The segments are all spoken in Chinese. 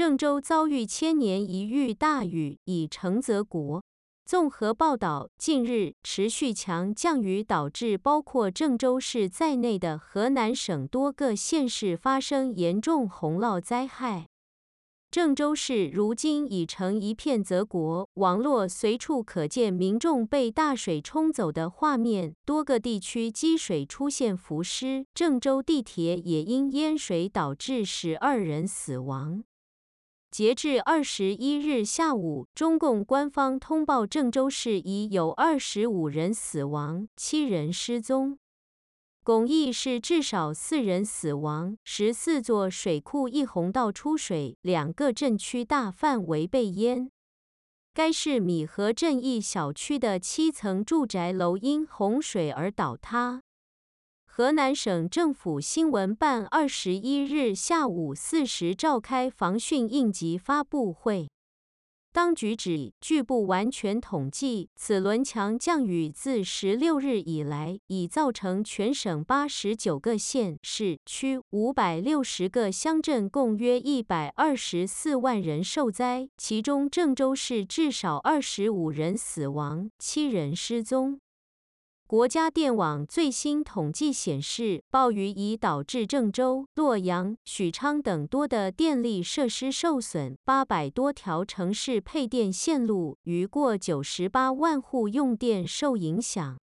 郑州遭遇千年一遇大雨，已成泽国。综合报道，近日持续强降雨导致包括郑州市在内的河南省多个县市发生严重洪涝灾害。郑州市如今已成一片泽国，网络随处可见民众被大水冲走的画面，多个地区积水出现浮尸，郑州地铁也因淹水导致十二人死亡。截至二十一日下午，中共官方通报郑州市已有二十五人死亡，七人失踪。巩义市至少四人死亡，十四座水库一洪道出水，两个镇区大范围被淹。该市米河镇一小区的七层住宅楼因洪水而倒塌。河南省政府新闻办二十一日下午四时召开防汛应急发布会，当局指，据不完全统计，此轮强降雨自十六日以来，已造成全省八十九个县市区五百六十个乡镇共约一百二十四万人受灾，其中郑州市至少二十五人死亡，七人失踪。国家电网最新统计显示，暴雨已导致郑州、洛阳、许昌等多的电力设施受损，八百多条城市配电线路，逾过九十八万户用电受影响。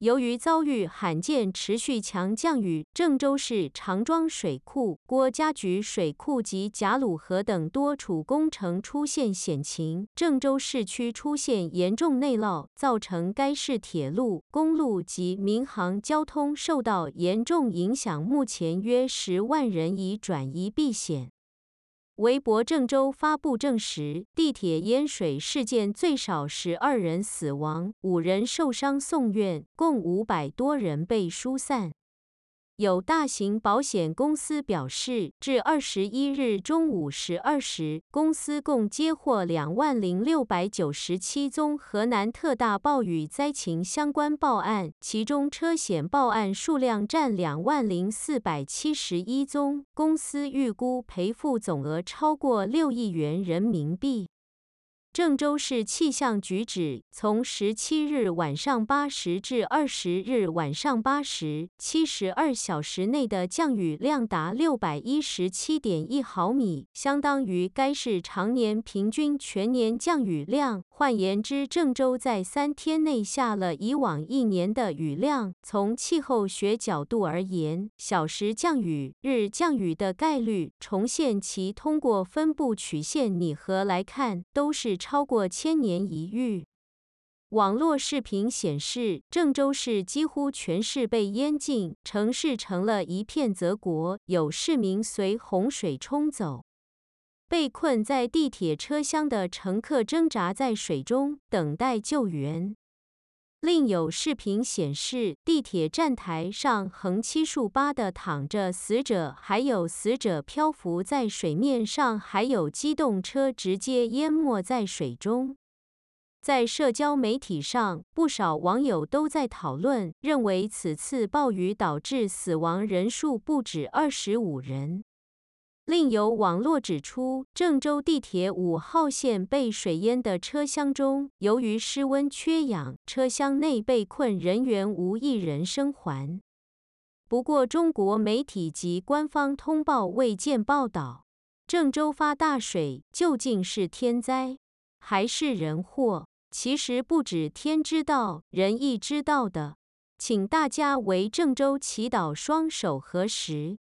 由于遭遇罕见持续强降雨，郑州市长庄水库、郭家咀水库及贾鲁河等多处工程出现险情，郑州市区出现严重内涝，造成该市铁路、公路及民航交通受到严重影响，目前约十万人已转移避险。微博郑州发布证实，地铁淹水事件最少十二人死亡，五人受伤送院，共五百多人被疏散。有大型保险公司表示，至二十一日中午十二时，公司共接获两万零六百九十七宗河南特大暴雨灾情相关报案，其中车险报案数量占两万零四百七十一宗，公司预估赔付总额超过六亿元人民币。郑州市气象局指，从十七日晚上八时至二十日晚上八时，七十二小时内的降雨量达六百一十七点一毫米，相当于该市常年平均全年降雨量。换言之，郑州在三天内下了以往一年的雨量。从气候学角度而言，小时降雨、日降雨的概率，重现其通过分布曲线拟合来看，都是。超过千年一遇。网络视频显示，郑州市几乎全市被淹尽，城市成了一片泽国，有市民随洪水冲走。被困在地铁车厢的乘客挣扎在水中，等待救援。另有视频显示，地铁站台上横七竖八的躺着死者，还有死者漂浮在水面上，还有机动车直接淹没在水中。在社交媒体上，不少网友都在讨论，认为此次暴雨导致死亡人数不止二十五人。另有网络指出，郑州地铁五号线被水淹的车厢中，由于失温缺氧，车厢内被困人员无一人生还。不过，中国媒体及官方通报未见报道，郑州发大水究竟是天灾还是人祸？其实不止天知道，人亦知道的，请大家为郑州祈祷，双手合十。